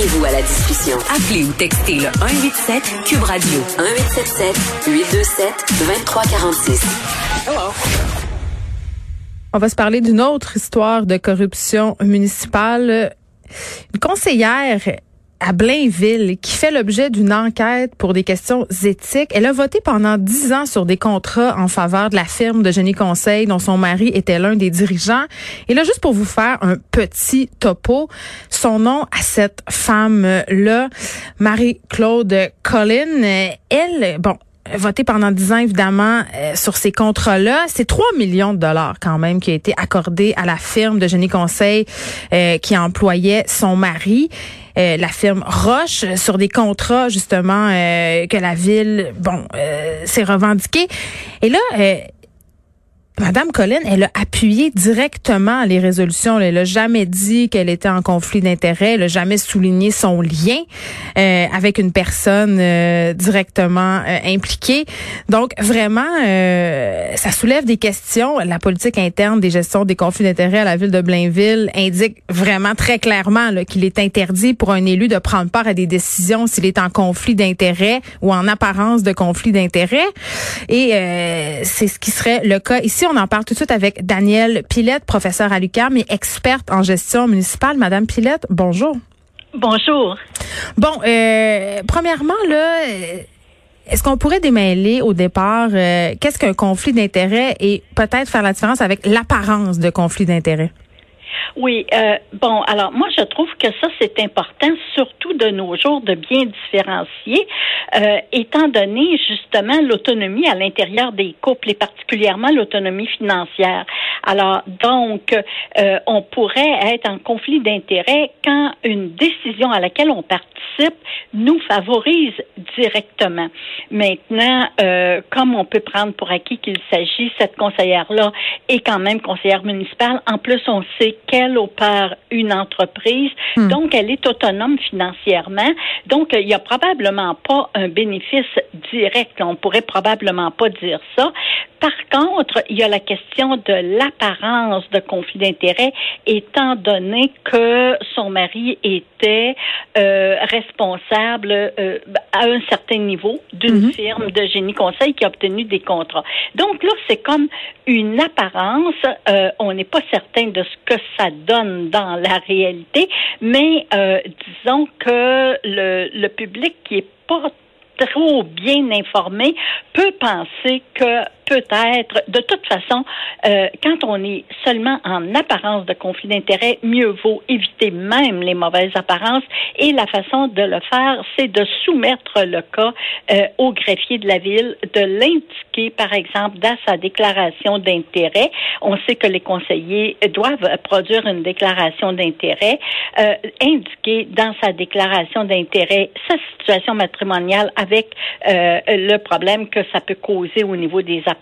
Joignez-vous à la discussion. Appelez ou textez le 187 Cube Radio 1877 827 2346. Hello. On va se parler d'une autre histoire de corruption municipale. Une conseillère à Blainville qui fait l'objet d'une enquête pour des questions éthiques. Elle a voté pendant dix ans sur des contrats en faveur de la firme de génie conseil dont son mari était l'un des dirigeants. Et là, juste pour vous faire un petit topo, son nom à cette femme-là, Marie-Claude Collin, elle, bon, voté pendant dix ans, évidemment, euh, sur ces contrats-là. C'est 3 millions de dollars quand même qui a été accordé à la firme de génie conseil euh, qui employait son mari. Euh, la firme Roche sur des contrats justement que la ville bon s'est revendiqué et là Madame Colline, elle a appuyé directement les résolutions. Elle n'a jamais dit qu'elle était en conflit d'intérêts. Elle n'a jamais souligné son lien euh, avec une personne euh, directement euh, impliquée. Donc, vraiment, ça soulève des questions. La politique interne des gestions des conflits d'intérêts à la ville de Blainville indique vraiment très clairement qu'il est interdit pour un élu de prendre part à des décisions s'il est en conflit d'intérêts ou en apparence de conflit d'intérêts. Et c'est ce qui serait le cas ici on en parle tout de suite avec Danielle Pilette, professeure à l'UQAM et experte en gestion municipale. Madame Pilette, bonjour. Bonjour. Bon, euh, premièrement, là, est-ce qu'on pourrait démêler au départ euh, qu'est-ce qu'un conflit d'intérêt et peut-être faire la différence avec l'apparence de conflit d'intérêt? Oui, euh, bon, alors moi je trouve que ça c'est important, surtout de nos jours, de bien différencier, euh, étant donné justement l'autonomie à l'intérieur des couples et particulièrement l'autonomie financière. Alors donc, euh, on pourrait être en conflit d'intérêts quand une décision à laquelle on participe nous favorise directement. Maintenant, euh, comme on peut prendre pour acquis qu'il s'agit, cette conseillère-là est quand même conseillère municipale. En plus, on sait qu'elle opère une entreprise, hmm. donc elle est autonome financièrement. Donc, il n'y a probablement pas un bénéfice direct. On pourrait probablement pas dire ça. Par contre, il y a la question de l'apparence de conflit d'intérêt, étant donné que son mari était euh, responsable euh, à un certain niveau d'une mhm. firme de génie conseil qui a obtenu des contrats. Donc là, c'est comme une apparence. Euh, on n'est pas certain de ce que ça donne dans la réalité, mais disons que le, le public qui est pas trop bien informé peut penser que peut-être, de toute façon, euh, quand on est seulement en apparence de conflit d'intérêt, mieux vaut éviter même les mauvaises apparences. Et la façon de le faire, c'est de soumettre le cas euh, au greffier de la ville, de l'indiquer, par exemple, dans sa déclaration d'intérêt. On sait que les conseillers doivent produire une déclaration d'intérêt, euh, indiquer dans sa déclaration d'intérêt sa situation matrimoniale avec euh, le problème que ça peut causer au niveau des apparences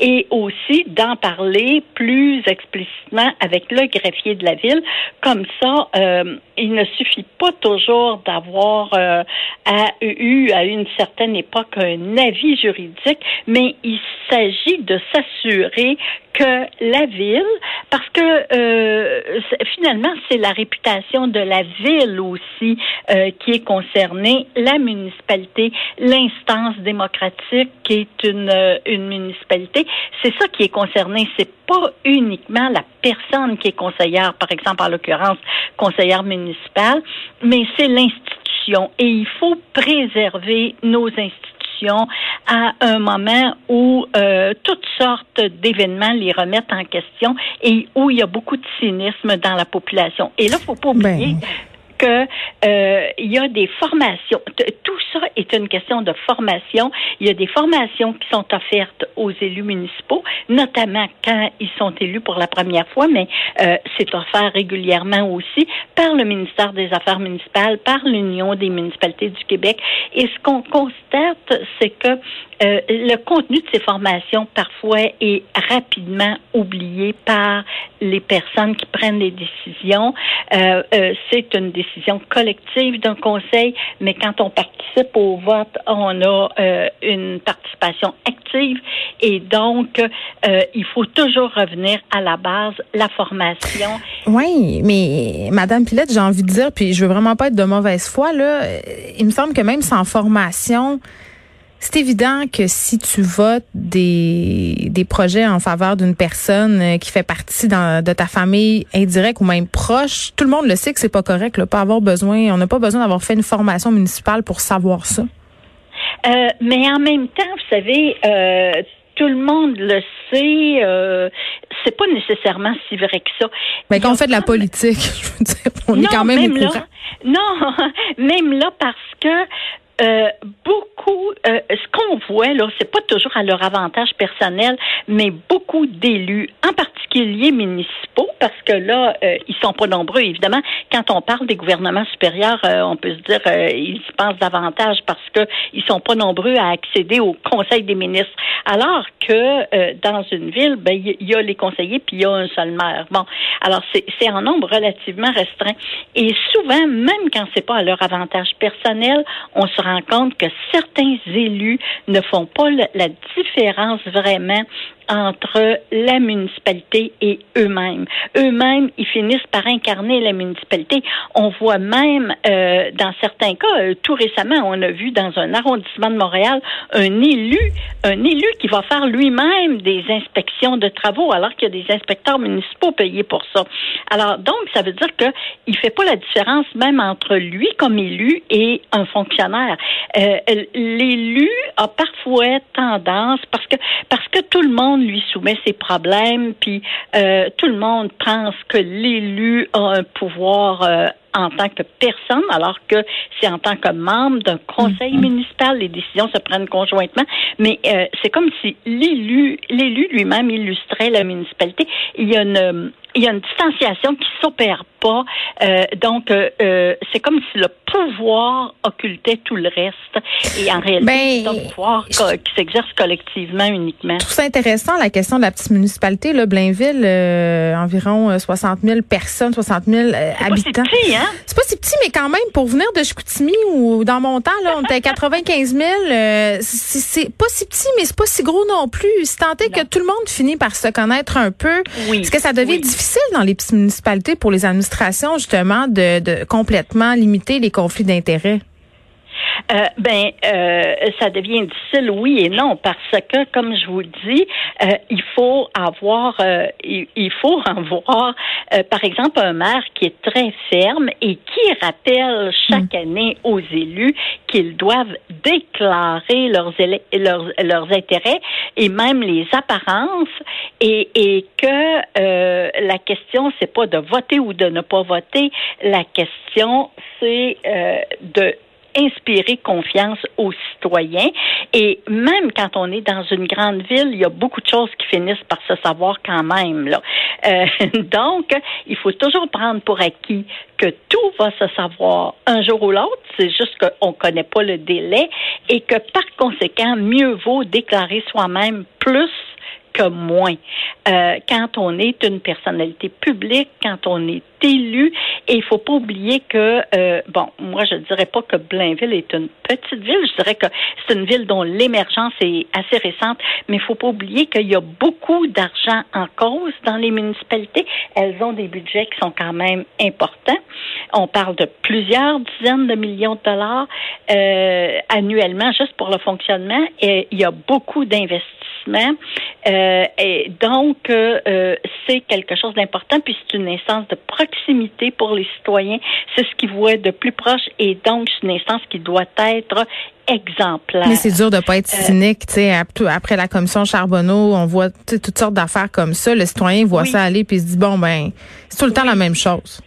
et aussi d'en parler plus explicitement avec le greffier de la ville. Comme ça, euh, il ne suffit pas toujours d'avoir euh, eu à une certaine époque un avis juridique, mais il s'agit de s'assurer que la ville, parce que euh, finalement c'est la réputation de la ville aussi euh, qui est concernée, la municipalité, l'instance démocratique qui est une, euh, une municipalité, c'est ça qui est concerné. C'est pas uniquement la personne qui est conseillère, par exemple en l'occurrence conseillère municipale, mais c'est l'institution. Et il faut préserver nos institutions à un moment où euh, toutes sortes d'événements les remettent en question et où il y a beaucoup de cynisme dans la population. Et là, faut pas oublier ben. Que euh, il y a des formations. Tout ça est une question de formation. Il y a des formations qui sont offertes aux élus municipaux, notamment quand ils sont élus pour la première fois, mais euh, c'est offert régulièrement aussi par le ministère des Affaires municipales, par l'Union des municipalités du Québec. Et ce qu'on constate, c'est que euh, le contenu de ces formations parfois est rapidement oublié par les personnes qui prennent les décisions. Euh, euh, c'est une décision collective d'un conseil, mais quand on participe au vote, on a une participation active et donc il faut toujours revenir à la base, la formation. Oui, mais Madame Pilette, j'ai envie de dire, puis je veux vraiment pas être de mauvaise foi là. Il me semble que même sans formation, c'est évident que si tu votes des, des projets en faveur d'une personne euh, qui fait partie de ta famille indirecte ou même proche, tout le monde le sait que c'est pas correct. Là, pas avoir besoin, on n'a pas besoin d'avoir fait une formation municipale pour savoir ça. Euh, mais en même temps, vous savez, euh, tout le monde le sait. Euh, c'est pas nécessairement si vrai que ça. Mais quand on fait de la politique, je veux dire, on est quand même, même Là, non, même là parce que euh, beaucoup, euh, ce qu'on voit là, c'est pas toujours à leur avantage personnel, mais beaucoup d'élus, en particulier municipaux, parce que là, euh, ils sont pas nombreux, évidemment. Quand on parle des gouvernements supérieurs, on peut se dire ils y pensent davantage parce que ils sont pas nombreux à accéder au Conseil des ministres. Alors que dans une ville, ben il y, a les conseillers puis il y a un seul maire. Bon, alors c'est en nombre relativement restreint. Et souvent, même quand c'est pas à leur avantage personnel, on se rend compte que certains élus ne font pas la différence vraiment entre la municipalité et eux-mêmes. Eux-mêmes, ils finissent par incarner la municipalité. On voit même, euh, dans certains cas, euh, tout récemment, on a vu dans un arrondissement de Montréal un élu, un élu qui va faire lui-même des inspections de travaux, alors qu'il y a des inspecteurs municipaux payés pour ça. Alors donc, ça veut dire que il fait pas la différence même entre lui comme élu et un fonctionnaire. Euh, l'élu a parfois tendance, parce que parce que tout le monde lui soumet ses problèmes, puis euh, tout le monde pense que l'élu a un pouvoir euh, en tant que personne, alors que c'est en tant que membre d'un conseil mm-hmm. municipal, les décisions se prennent conjointement. Mais euh, c'est comme si l'élu, l'élu lui-même illustrait la municipalité. Il y a une, il y a une distanciation qui s'opère pas. Euh, donc, euh, euh, c'est comme si le pouvoir occultait tout le reste. Et en réalité, ben, c'est un pouvoir qui s'exerce collectivement uniquement. Je trouve ça intéressant, la question de la petite municipalité. Là, Blainville, environ 60 000 personnes, 60 000 habitants. C'est pas si petit, hein? C'est pas si petit, mais quand même, pour venir de Chicoutimi, ou dans mon temps, là, on était à 95 000, c'est pas si petit, mais c'est pas si gros non plus. Si tant est que tout le monde finit par se connaître un peu, oui. est-ce que ça devient difficile difficile dans les petites municipalités pour les administrations, justement, de, de complètement limiter les conflits d'intérêts. Euh, ben, euh, ça devient difficile, oui et non, parce que, comme je vous dis, euh, il faut avoir, euh, il, faut avoir, euh, par exemple, un maire qui est très ferme et qui rappelle chaque mm. année aux élus qu'ils doivent déclarer leurs, leurs, leurs intérêts et même les apparences et, et que la question c'est pas de voter ou de ne pas voter, la question c'est de inspirer confiance aux citoyens. Et même quand on est dans une grande ville, il y a beaucoup de choses qui finissent par se savoir quand même. Euh, donc, il faut toujours prendre pour acquis que tout va se savoir un jour ou l'autre. C'est juste qu'on ne connaît pas le délai et que par conséquent, mieux vaut déclarer soi-même plus que moins. Euh, quand on est une personnalité publique, quand on est élu, et il faut pas oublier que, euh, bon, moi je dirais pas que Blainville est une petite ville, je dirais que c'est une ville dont l'émergence est assez récente, mais il faut pas oublier qu'il y a beaucoup d'argent en cause dans les municipalités. Elles ont des budgets qui sont quand même importants. On parle de plusieurs dizaines de millions de dollars euh, annuellement juste pour le fonctionnement, et il y a beaucoup d'investissements. Euh, et donc, euh, c'est quelque chose d'important, puis c'est une instance de proximité pour les citoyens. C'est ce qu'ils voient de plus proche, et donc c'est une instance qui doit être exemplaire. Mais c'est dur de pas être euh, cynique, tu sais. Après la commission Charbonneau, on voit toutes sortes d'affaires comme ça. Le citoyen voit ça aller puis il se dit bon ben, c'est tout le temps la même chose.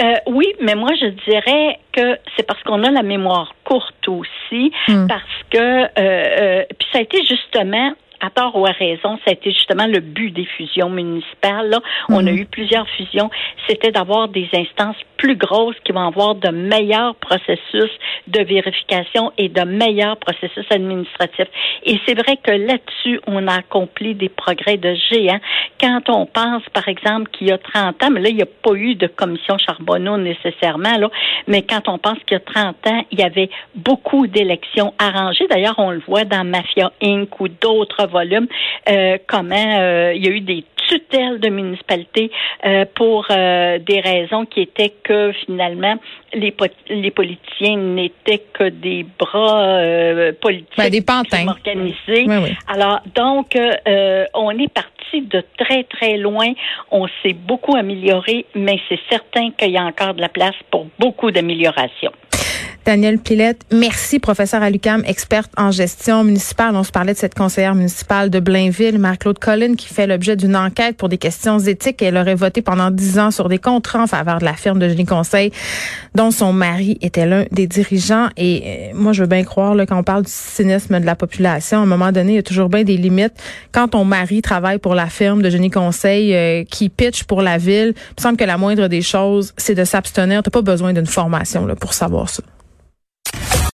Euh, oui, mais moi je dirais que c'est parce qu'on a la mémoire courte aussi, hmm. parce que euh, euh, puis ça a été justement à tort ou à raison, ça a été justement le but des fusions municipales. Là. On a mhm. eu plusieurs fusions. C'était d'avoir des instances plus grosses qui vont avoir de meilleurs processus de vérification et de meilleurs processus administratifs. Et c'est vrai que là-dessus, on a accompli des progrès de géant. Quand on pense, par exemple, qu'il y a 30 ans, mais là, il n'y a pas eu de commission Charbonneau nécessairement, là, mais quand on pense qu'il y a 30 ans, il y avait beaucoup d'élections arrangées. D'ailleurs, on le voit dans Mafia Inc. ou d'autres volume, euh, comment euh, il y a eu des tutelles de municipalités euh, pour des raisons qui étaient que finalement les, les politiciens n'étaient que des bras politiques ben, des pantins. organisés. Alors donc on est parti de très très loin. On s'est beaucoup amélioré, mais c'est certain qu'il y a encore de la place pour beaucoup d'améliorations. Daniel Pilette, merci, professeur à l'UQAM, experte en gestion municipale. On se parlait de cette conseillère municipale de Blainville, Marc-Claude Collin, qui fait l'objet d'une enquête pour des questions éthiques. Elle aurait voté pendant dix ans sur des contrats en faveur de la firme de Génie Conseil, dont son mari était l'un des dirigeants. Et euh, moi, je veux bien croire, là, quand on parle du cynisme de la population, à un moment donné, il y a toujours bien des limites. Quand ton mari travaille pour la firme de Génie Conseil euh, qui pitch pour la ville, il me semble que la moindre des choses, c'est de s'abstenir. Tu pas besoin d'une formation là, pour savoir ça.